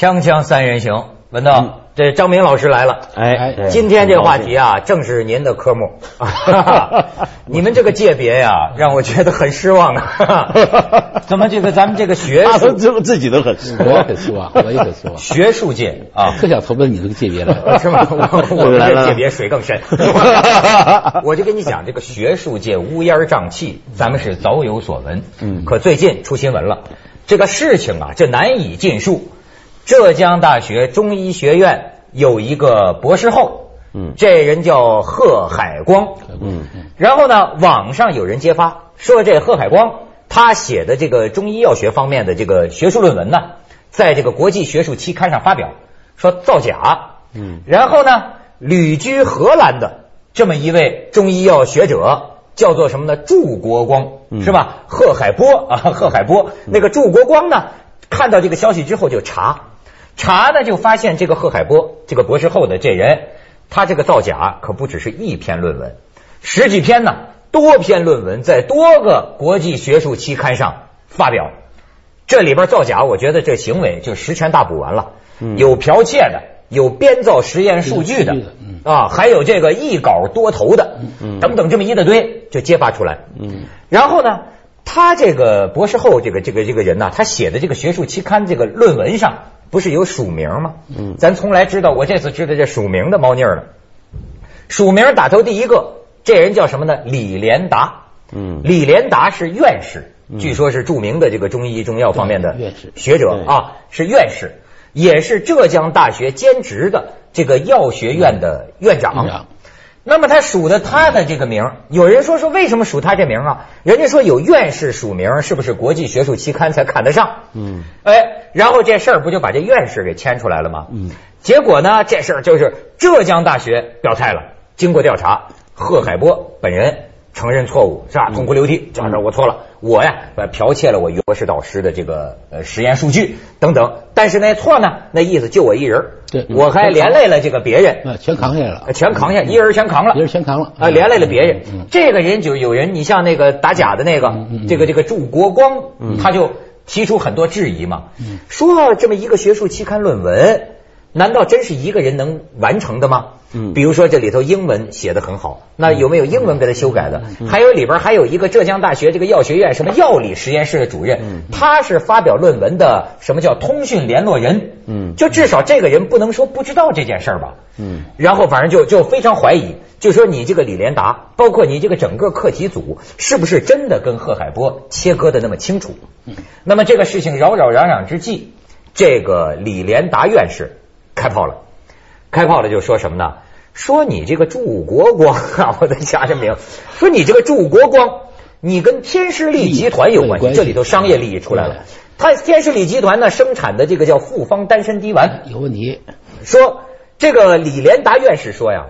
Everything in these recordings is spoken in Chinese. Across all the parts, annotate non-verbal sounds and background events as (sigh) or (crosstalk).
锵锵三人行，文道，这张明老师来了。哎，对今天这个话题啊，正是您的科目。(laughs) (laughs) 你们这个界别呀，让我觉得很失望啊。(laughs) 怎么这个咱们这个学他术自自己都很失我也望。很失望，我也很失望。学术界啊，特想投奔你这个界别来。是吗？我这界别水更深。我就跟你讲，这个学术界乌烟瘴气，咱们是早有所闻。嗯可最近出新闻了，这个事情啊，这难以尽述。浙江大学中医学院有一个博士后，嗯这人叫贺海光，嗯然后呢，网上有人揭发说，这贺海光他写的这个中医药学方面的这个学术论文呢，在这个国际学术期刊上发表，说造假。嗯然后呢，旅居荷兰的这么一位中医药学者，叫做什么呢？祝国光嗯是吧？贺海波啊，贺海波。那个祝国光呢，看到这个消息之后就查，查呢就发现这个贺海波这个博士后的这人，他这个造假可不只是一篇论文，十几篇呢，多篇论文在多个国际学术期刊上发表。这里边造假，我觉得这行为就十全大补完了。嗯有剽窃的，有编造实验数据的啊，还有这个一稿多投的，嗯等等这么一大堆，就揭发出来。嗯然后呢，他这个博士后这个这个这个人呢，他写的这个学术期刊这个论文上不是有署名吗？嗯咱从来知道，我这次知道这署名的猫腻了。署名打头第一个，这人叫什么呢？李连达。嗯李连达是院士，嗯据说是著名的这个中医中药方面的学者啊，是院士，也是浙江大学兼职的这个药学院的院长。那么他署的他的这个名，有人说说为什么署他这名啊？人家说有院士署名，是不是国际学术期刊才看得上？嗯哎，然后这事儿不就把这院士给牵出来了吗？嗯，结果呢，这事儿就是浙江大学表态了，经过调查，贺海波本人承认错误，是吧？痛哭流涕，讲说我错了，我呀呃剽窃了我博士导师的这个呃实验数据等等，但是那错呢，那意思就我一人，对。我还连累了这个别人，啊，全扛下来了。呃，全扛下，一人全扛了，一人全扛了。啊，连累了别人。嗯这个人就有人，你像那个打假的那个，这个这个祝国光，嗯。他就提出很多质疑嘛，嗯。说这么一个学术期刊论文，难道真是一个人能完成的吗？嗯比如说这里头英文写的很好，那有没有英文给他修改的？嗯还有里边还有一个浙江大学这个药学院什么药理实验室的主任，嗯他是发表论文的什么叫通讯联络人？嗯就至少这个人不能说不知道这件事儿吧？嗯然后反正就就非常怀疑，就说你这个李连达，包括你这个整个课题组，是不是真的跟贺海波切割的那么清楚？嗯那么这个事情扰扰攘攘之际，这个李连达院士开炮了，开炮了就说什么呢？说你这个祝国光 (laughs) 啊，我再加上名，说你这个祝国光，你跟天士力集团有关系，这里头商业利益出来了。他天士力集团呢生产的这个叫复方丹参滴丸，有问题。说这个李连达院士说呀，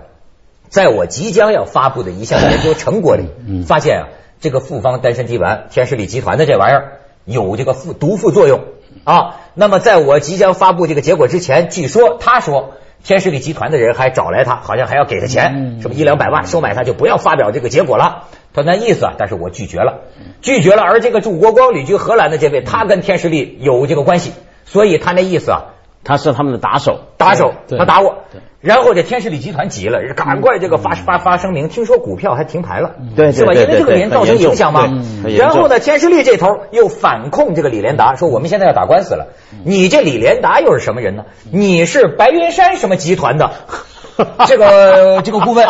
在我即将要发布的一项研究成果里，嗯发现啊，这个复方丹参滴丸，天士力集团的这玩意儿有这个副毒副作用啊。那么在我即将发布这个结果之前，据说他说。天士力集团的人还找来他，好像还要给他钱，嗯什么一两百万收买他，就不要发表这个结果了。他那意思啊，但是我拒绝了，拒绝了。而这个祝国光旅居荷兰的这位，他跟天士力有这个关系，所以他那意思啊，他是他们的打手。打手，他打我。然后这天士力集团急了，赶快这个发发发声明，听说股票还停牌了，是吧？因为这个人造成影响嘛。然后呢，天士力这头又反控这个李连达，说我们现在要打官司了。你这李连达又是什么人呢？你是白云山什么集团的？(laughs) 这个这个顾问，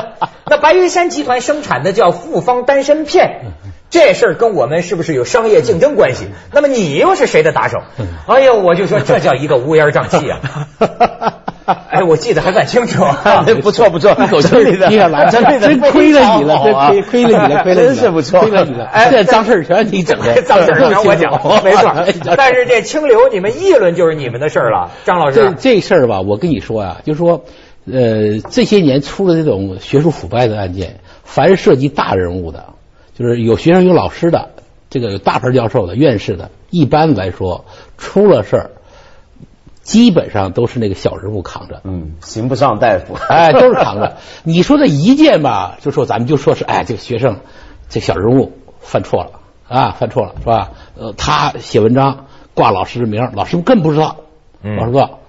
那白云山集团生产的叫复方丹参片，这事儿跟我们是不是有商业竞争关系？那么你又是谁的打手？哎呦，我就说 (laughs) 这叫一个乌烟瘴气啊！(laughs) 哎，我记得还算清楚。(laughs) 不错不错，一口气的。你也来，真的真亏了你了，真亏亏了你了，亏了你了，真是不错亏了你了。哎这脏事儿全是你整的，脏事儿全我讲，没错哎。但是这清流，你们议论就是你们的事儿了，张老这师。这事儿吧，我跟你说呀、就是说，呃，这些年出了这种学术腐败的案件，凡是涉及大人物的，就是有学生有老师的，这个有大牌教授的、院士的，一般来说出了事儿，基本上都是那个小人物扛着。嗯，刑不上大夫。(laughs) 哎，都是扛着。你说这一件吧，就说咱们就说是，哎，这个学生，这小人物犯错了啊，犯错了是吧？呃，他写文章挂老师的名，老师更不知道，嗯老师不知道。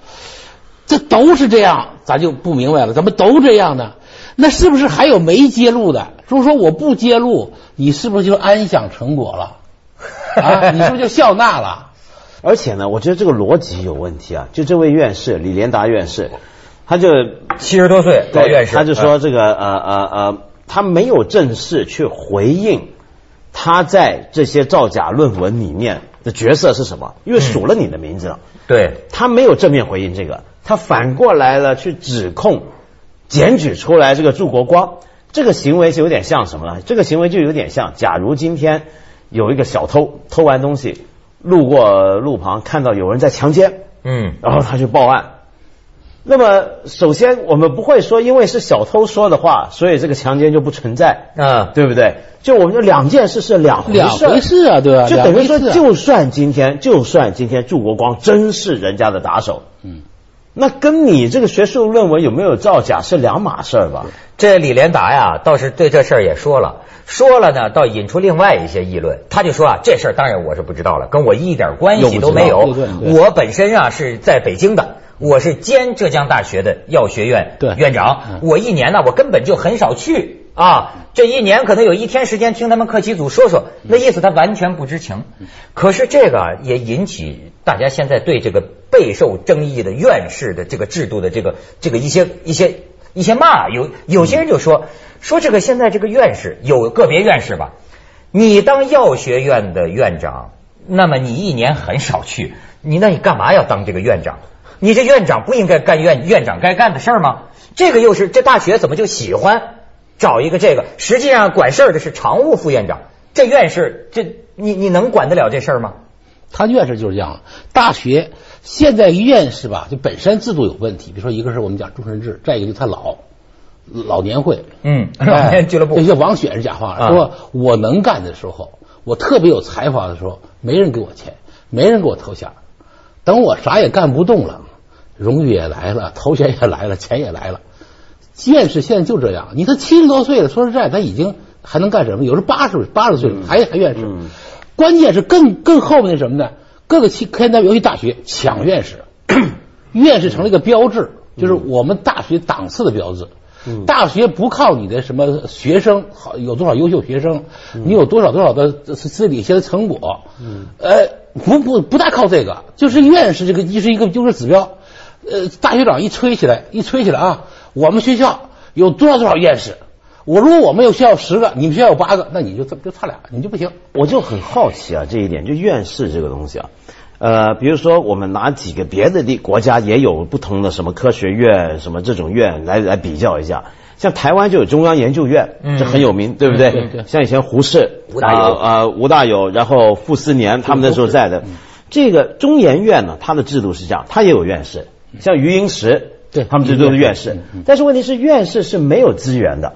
这都是这样，咱就不明白了，怎么都这样呢？那是不是还有没揭露的？如果说我不揭露，你是不是就安享成果了？啊，(laughs) 你是不是就笑纳了？而且呢，我觉得这个逻辑有问题啊。就这位院士李连达院士，他就七十多岁老院士，他就说这个呃呃呃，他没有正式去回应他在这些造假论文里面的角色是什么，因为数了你的名字了。对，他没有正面回应这个，他反过来了去指控、检举出来这个祝国光，这个行为就有点像什么呢？这个行为就有点像，假如今天有一个小偷偷完东西。路过路旁看到有人在强奸，嗯，然后他去报案。那么，首先我们不会说，因为是小偷说的话，所以这个强奸就不存在，啊，对不对？就我们说两件事是两回事，两回事啊，对吧？就等于说，就算今天，就算今天祝国光真是人家的打手，嗯，那跟你这个学术论文有没有造假是两码事吧？这李连达呀，倒是对这事儿也说了。说了呢，倒引出另外一些议论。他就说啊，这事儿当然我是不知道了，跟我一点关系都没有。我本身啊是在北京的，我是兼浙江大学的药学院院长。我一年呢，我根本就很少去啊。这一年可能有一天时间听他们课题组说说，那意思他完全不知情。可是这个也引起大家现在对这个备受争议的院士的这个制度的这个这个一些一些一些骂。有有些人就说。说这个现在这个院士有个别院士吧，你当药学院的院长，那么你一年很少去，你那你干嘛要当这个院长？你这院长不应该干院院长该干的事儿吗？这个又是这大学怎么就喜欢找一个这个？实际上管事儿的是常务副院长，这院士这你你能管得了这事儿吗？他院士就是这样，大学现在院士吧，就本身制度有问题，比如说一个是我们讲终身制，再一个就他老。老年会，嗯，老年俱乐部，那些王选是假话，说我能干的时候，我特别有才华的时候，没人给我钱，没人给我头衔。等我啥也干不动了，荣誉也来了，头衔也来了，钱也来了。院士现在就这样，你他七十多岁了，说实在，他已经还能干什么？有时八十八十岁了还还院士。关键是更更后面的什么呢？各个期科研单位，尤其大学抢院士，(clears throat) 院士成了一个标志，就是我们大学档次的标志。大学不靠你的什么学生好有多少优秀学生，你有多少多少的私底下的成果，呃，不不不大靠这个，就是院士这个就是一个就是指标。呃，大学长一吹起来，一吹起来啊，我们学校有多少多少院士，我如果我们有学校十个，你们学校有八个，那你就就差俩，你就不行。我就很好奇啊，这一点就院士这个东西啊。呃，比如说我们拿几个别的地国家也有不同的什么科学院什么这种院来来比较一下，像台湾就有中央研究院，这很有名，对不对？像以前胡适、吴大有啊吴大有，然后傅斯年他们那时候在的，这个中研院呢，它的制度是这样，它也有院士，像余英时，对，他们这都是院士，但是问题是院士是没有资源的，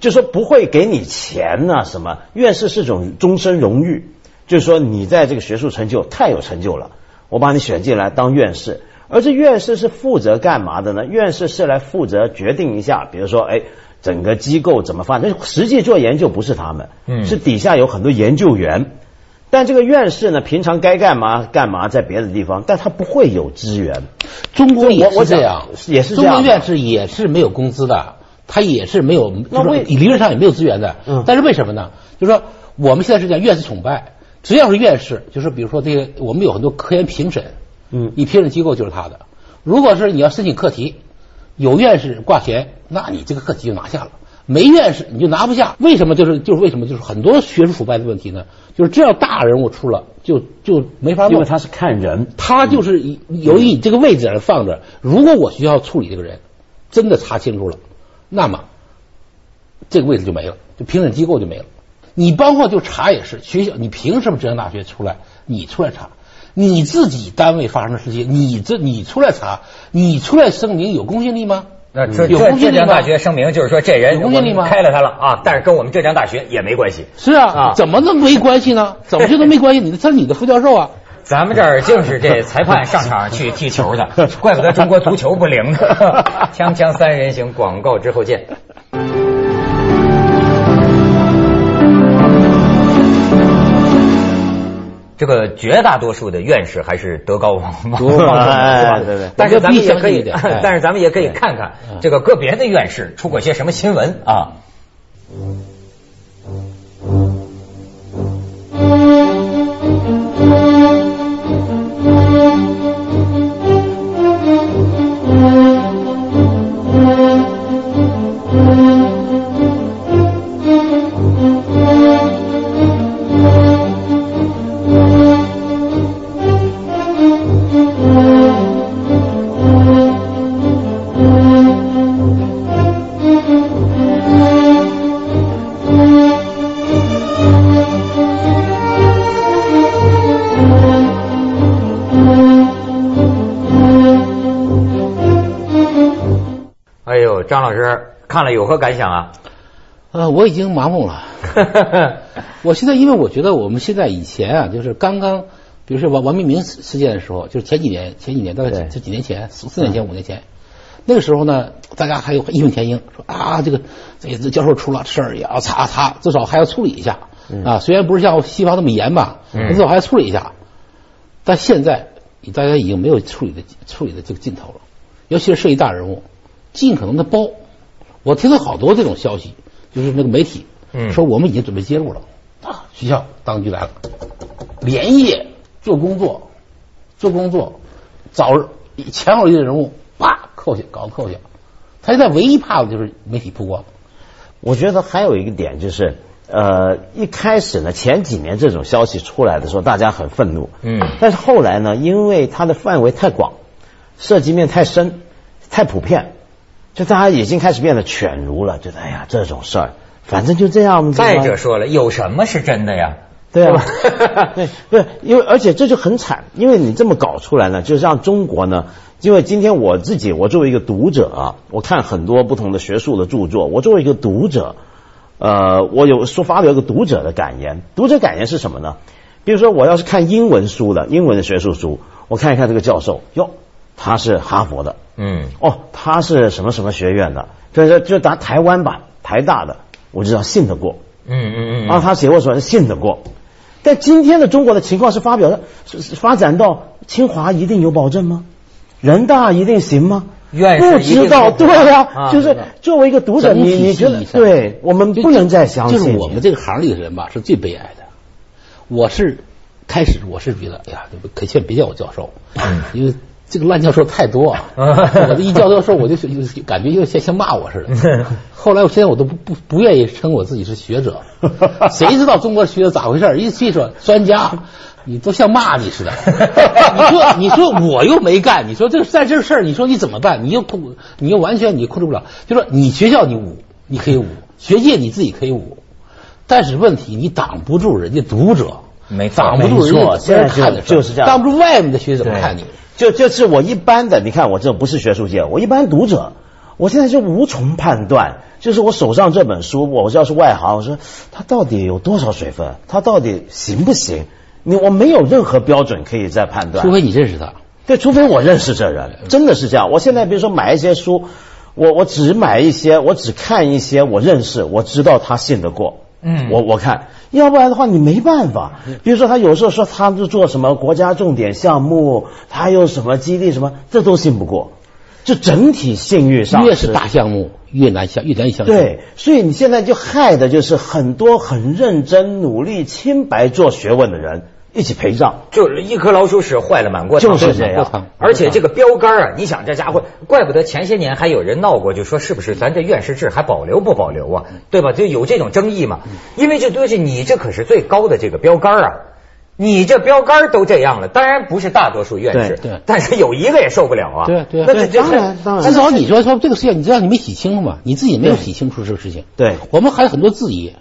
就说不会给你钱呐什么，院士是种终身荣誉。就是说，你在这个学术成就太有成就了，我把你选进来当院士。而这院士是负责干嘛的呢？院士是来负责决定一下，比如说，哎，整个机构怎么发展。实际做研究不是他们，嗯，是底下有很多研究员。但这个院士呢，平常该干嘛干嘛，在别的地方，但他不会有资源。中国也是这样，也是中国院士也是没有工资的，他也是没有，就是理论上也没有资源的。嗯，但是为什么呢？就是说，我们现在是讲院士崇拜。只要是院士，就是比如说这个，我们有很多科研评审，嗯，你评审机构就是他的。如果是你要申请课题，有院士挂衔，那你这个课题就拿下了；没院士你就拿不下。为什么？就是就是为什么？就是很多学术腐败的问题呢？就是只要大人物出了，就就没法弄。因为他是看人，他就是由于你这个位置上放着。如果我学校处理这个人真的查清楚了，那么这个位置就没了，就评审机构就没了。你包括就查也是学校，你凭什么浙江大学出来？你出来查，你自己单位发生的事情，你这你出来查，你出来声明有公信力吗？那这浙江大学声明就是说这人有公信力吗？开了他了啊，但是跟我们浙江大学也没关系。是啊，怎么能没关系呢？怎么就能没关系？你他是你的副教授啊。咱们这儿就是这裁判上场去踢球的，(laughs) 怪不得中国足球不灵呢。(laughs) 锵锵三人行，广告之后见。这个绝大多数的院士还是德高望望重？(laughs) 对对对但是咱们也可以但是咱们也可以看看这个个别的院士出过些什么新闻啊。张老师看了有何感想啊？呃，我已经麻木了。(laughs) 我现在因为我觉得我们现在以前啊，就是刚刚，比如说王王明明事件的时候，就是前几年，前几年大概对这几年前，四四年前、五年前，那个时候呢，大家还有义愤填膺，说啊，这个这个教授出了事儿也要查查，至少还要处理一下啊。虽然不是像西方那么严吧，嗯至少还要处理一下。但现在大家已经没有处理的处理的这个劲头了，尤其是涉及大人物，尽可能的包。我听到好多这种消息，就是那个媒体嗯说我们已经准备介入了啊，学校当局来了，连夜做工作，做工作，找前有力的人物，啪扣下，搞扣下。他现在唯一怕的就是媒体曝光。我觉得还有一个点就是，呃，一开始呢，前几年这种消息出来的时候，大家很愤怒，嗯但是后来呢，因为它的范围太广，涉及面太深，太普遍，就大家已经开始变得犬儒了，觉得哎呀这种事儿，反正就这样。再者说了，有什么是真的呀？对吧，(laughs) 对，不是因为而且这就很惨，因为你这么搞出来呢，就让中国呢，因为今天我自己，我作为一个读者啊，我看很多不同的学术的著作，我作为一个读者，呃，我有说发表一个读者的感言，读者感言是什么呢？比如说我要是看英文书的，英文的学术书，我看一看这个教授，哟，他是哈佛的，嗯哦，他是什么什么学院的，就是就打台湾吧，台大的，我知道信得过。嗯嗯嗯啊，他写过说信得过。但今天的中国的情况是发表的，发展到清华一定有保证吗？人大一定行吗？不知道，对呀、啊就是作为一个读者，你你觉得对我们不能再相信就是我们这个行里的人吧，是最悲哀的。我是开始我是觉得，哎呀，可千万别叫我教授，因为这个烂教授太多啊。(laughs) 我这一叫教授，我就感觉又像像骂我似的。(laughs) 后来我现在我都不不不愿意称我自己是学者，谁知道中国学者咋回事？一一说专家。你都像骂你似的，(laughs) 你说你说我又没干，你说这在这事儿，你说你怎么办？你又控，你又完全你控制不了。就说你学校你捂，你可以捂，学界你自己可以捂，但是问题你挡不住人家读者，没挡不住人家别人现在看的就是这样挡不住外面的学者怎么看你？就就是我一般的，你看我这不是学术界，我一般读者，我现在就无从判断。就是我手上这本书，我要是外行，我说它到底有多少水分，它到底行不行？你我没有任何标准可以再判断，除非你认识他。对，除非我认识这人，真的是这样。我现在比如说买一些书，我我只买一些，我只看一些我认识，我知道他信得过。嗯我我看，要不然的话你没办法。比如说他有时候说他是做什么国家重点项目，他有什么基地什么，这都信不过。就整体信誉上，越是大项目越难相越难以相信。对，所以你现在就害的就是很多很认真努力清白做学问的人一起陪葬。就是一颗老鼠屎坏了满锅汤，就是这样而且这个标杆啊，你想这家伙，怪不得前些年还有人闹过，就说是不是咱这院士制还保留不保留啊？对吧？就有这种争议嘛。因为这东西你这可是最高的这个标杆啊。你这标杆都这样了，当然不是大多数院士，对对但是有一个也受不了啊。对对对那当然当然至少你说说这个事情，你知道你没洗清楚吗？你自己没有洗清楚这个事情。对我们还有很多质疑。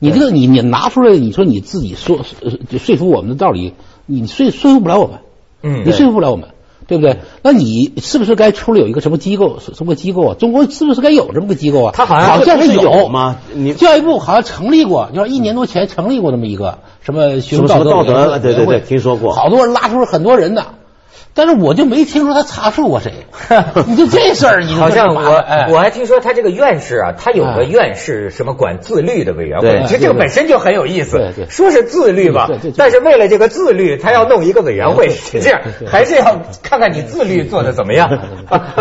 你这个你你拿出来，你说你自己说呃就说服我们的道理，你说说服不了我们，嗯你说服不了我们，对不对？那你是不是该出来有一个什么机构，什么机构啊？中国是不是该有这么个机构啊？他好像好像是有吗你教育部好像成立过，你说一年多前成立过那么一个什么学术什么道德对对对听说过好多人拉出了很多人呢。但是我就没听说他查处过谁。(laughs) 你就这事儿，你好像我哎我还听说他这个院士啊，他有个院士什么管自律的委员会，其实这个本身就很有意思对对。说是自律吧但是为了这个自律，他要弄一个委员会，这样还是要看看你自律做的怎么样。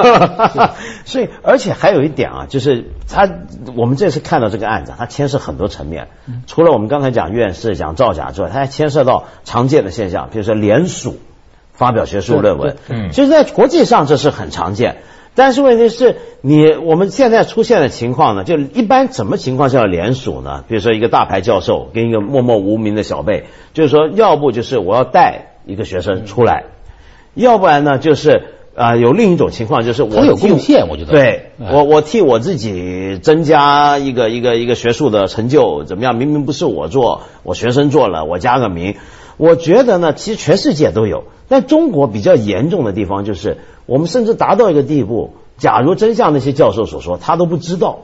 (laughs) 所以，而且还有一点啊，就是他，我们这次看到这个案子，它牵涉很多层面。除了我们刚才讲院士、讲造假之外，它还牵涉到常见的现象，比如说联署发表学术论文。嗯其实，在国际上这是很常见。但是问题是你我们现在出现的情况呢，就一般什么情况下要联署呢？比如说一个大牌教授跟一个默默无名的小辈，就是说，要不就是我要带一个学生出来，要不然呢就是啊、有另一种情况就是我有贡献我觉得对哎我我替我自己增加一个一个一个学术的成就怎么样？明明不是我做，我学生做了，我加个名。我觉得呢，其实全世界都有，但中国比较严重的地方就是，我们甚至达到一个地步，假如真像那些教授所说，他都不知道，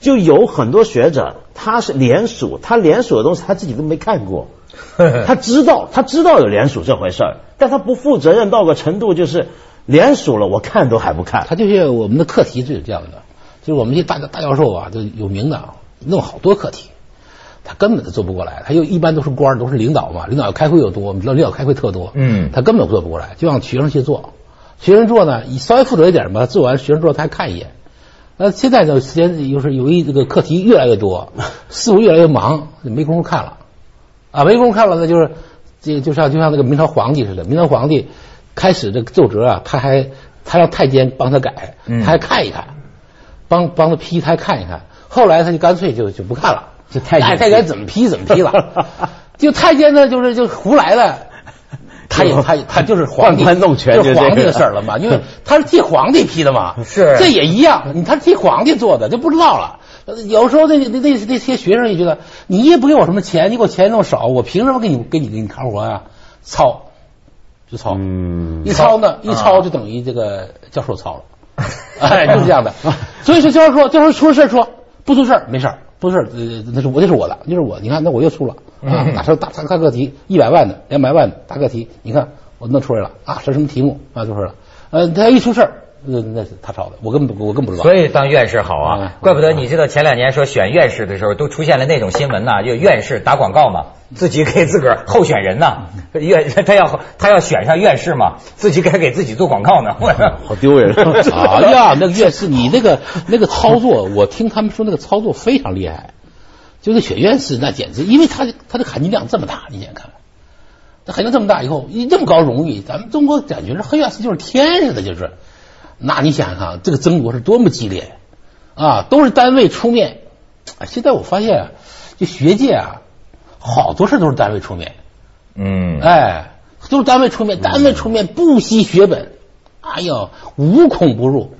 就有很多学者他是联署，他联署的东西他自己都没看过，(laughs) 他知道他知道有联署这回事儿，但他不负责任到个程度，就是联署了，我看都还不看。他就是我们的课题就是这样的，就是我们这些大大教授啊，就有名的啊，弄好多课题，他根本都做不过来。他又一般都是官儿，都是领导嘛，领导要开会又多，我们知道领导开会特多，嗯他根本做不过来，就让学生去做。学生做呢，你稍微负责一点吧，做完学生做他还看一眼。那现在呢，时间就是由于这个课题越来越多，事务越来越忙，没工夫看了。啊，没工夫看了，那就是这个就像就像那个明朝皇帝似的，明朝皇帝开始这个奏折啊，他还他让太监帮他改，嗯他还看一看，帮帮他批，他还看一看。后来他就干脆就就不看了，这太监爱太监怎么批怎么批了。(laughs) 就太监呢，就是就胡来了。(laughs) 他也他他就是皇帝换官弄权就皇帝的事儿了嘛，(laughs) 因为他是替皇帝批的嘛，是这也一样，你他是替皇帝做的，就不知道了。呃有时候那那那那些学生也觉得，你也不给我什么钱，你给我钱那么少，我凭什么给你给你给你干活啊？抄，就抄，嗯一抄呢，一抄就等于这个教授抄了，哎，就是这样的。所以说教授说，教授出了事儿说不出事儿没事儿，不是呃那是我那是我的，那是我，你看那我又出了啊，嗯。哪时候大大大课题一百万的两百万的大课题，你看我弄出来了啊，是什么题目？啊，就是了，呃，他一出事儿，那那是他炒的，我根本不我更不知道。所以当院士好啊嗯，怪不得你知道前两年说选院士的时候都出现了那种新闻呐，就院士打广告嘛，自己给自个儿候选人呐，院 (laughs) 他要他要选上院士嘛，自己该给自己做广告呢。(laughs) 我好丢人 (laughs) 哎呀，那个院士，你那个那个操作，我听他们说那个操作非常厉害，就是选院士那简直，因为他他的含金量这么大，你想想看，他含金量这么大以后，一这么高荣誉，咱们中国感觉这黑院士就是天似的，就是，那你想想看，这个争夺是多么激烈啊，都是单位出面，啊，现在我发现啊，就学界啊，好多事都是单位出面。嗯，哎，都是单位出面，单位出面不惜血本，哎呦，无孔不入。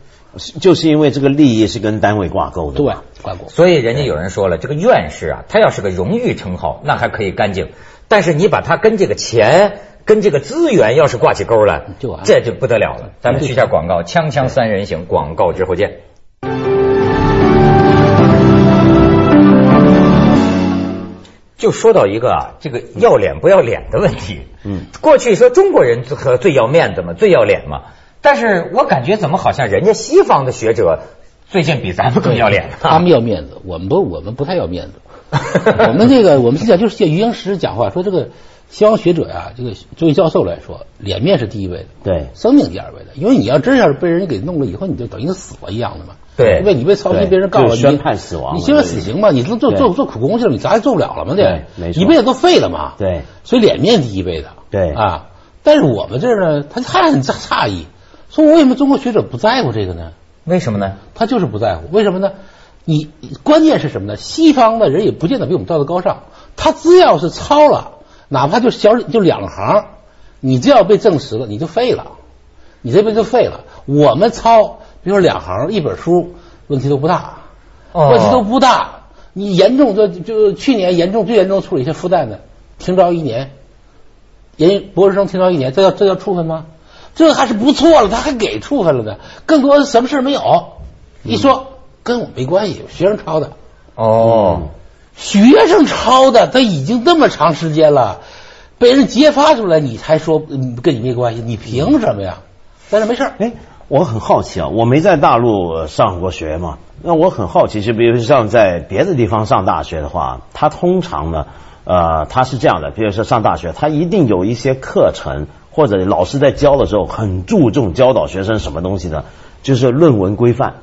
就是因为这个利益是跟单位挂钩的。对，挂钩。所以人家有人说了，这个院士啊，他要是个荣誉称号，那还可以干净，但是你把他跟这个钱。跟这个资源要是挂起钩来，就完了这就不得了了。咱们去一下广告，锵锵三人行，广告之后见。就说到一个啊，这个要脸不要脸的问题。嗯，过去说中国人最最要面子嘛，最要脸嘛。但是我感觉怎么好像人家西方的学者最近比咱们更要脸、啊。他们要面子，我们不，我们不太要面子。(laughs) 我们这个，我们现在就是借余英时讲话说，这个西方学者呀、这个作为教授来说，脸面是第一位的，对生命第二位的。因为你要真要是被人给弄了以后，你就等于死了一样的嘛。对因为你被操心，别人告了你，就是宣判死亡你宣判死刑嘛，你做做做做苦工去了，你啥也做不了了嘛，对一辈子都废了嘛。对，所以脸面第一位的。对啊，但是我们这儿呢，他他很诧诧异，说为什么中国学者不在乎这个呢？为什么呢？他就是不在乎，为什么呢？你关键是什么呢？西方的人也不见得比我们道德高尚，他只要是抄了，哪怕就小就两行，你这要被证实了，你就废了，你这辈子就废了。我们抄，比如说两行一本书，问题都不大，哦。问题都不大。你严重就就去年严重最严重处理一些复旦的，停招一年，研博士生停招一年，这叫这叫处分吗？这还是不错了，他还给处分了呢。更多的什么事没有，一说跟我没关系，学生抄的，哦，学生抄的，他已经这么长时间了，被人揭发出来，你才说跟你没关系，你凭什么呀？但是没事儿，哎，我很好奇啊，我没在大陆上过学嘛，那我很好奇，就比如像在别的地方上大学的话，他通常呢，呃，他是这样的，比如说上大学，他一定有一些课程或者老师在教的时候很注重教导学生什么东西呢？就是论文规范。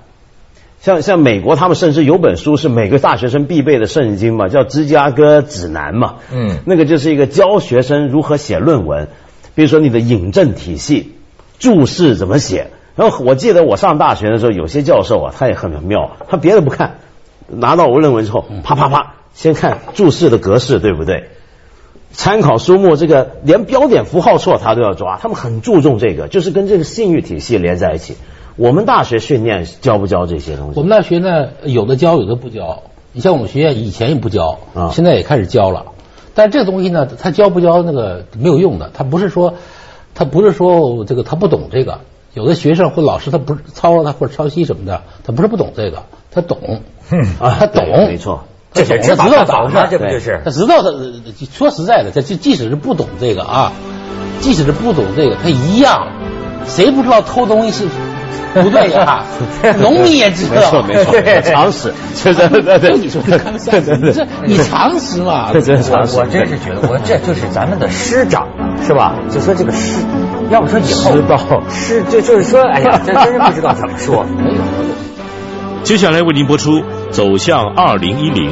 像像美国，他们甚至有本书是每个大学生必备的圣经嘛，叫《芝加哥指南》嘛。嗯那个就是一个教学生如何写论文，比如说你的引证体系、注释怎么写。然后我记得我上大学的时候，有些教授啊，他也很妙，他别的不看，拿到我论文之后，啪啪啪，先看注释的格式对不对，参考书目这个连标点符号错他都要抓，他们很注重这个，就是跟这个信誉体系连在一起。我们大学训练教不教这些东西？我们大学呢，有的教，有的不教。你像我们学院以前也不教，啊现在也开始教了。但这个东西呢，他教不教那个没有用的，他不是说，他不是说这个他不懂这个。有的学生或老师他不是抄他或者抄袭什么的，他不是不懂这个，他懂，啊他懂，没错，这是他知道咋回事，这不就是他知道他说实在的，他就即使是不懂这个啊，即使是不懂这个，他一样，谁不知道偷东西是 (laughs) 不对呀？农民也知道，没错 (laughs) 没错，常识，对对对对，你说这刚才你这你常识嘛？(laughs) 这真是常识。我真是觉得，我这就是咱们的师长啊，是吧？就说这个师，要不说以后师道师，就就是说，哎呀，这真是不知道怎么说。没有。接下来为您播出《走向二零一零》。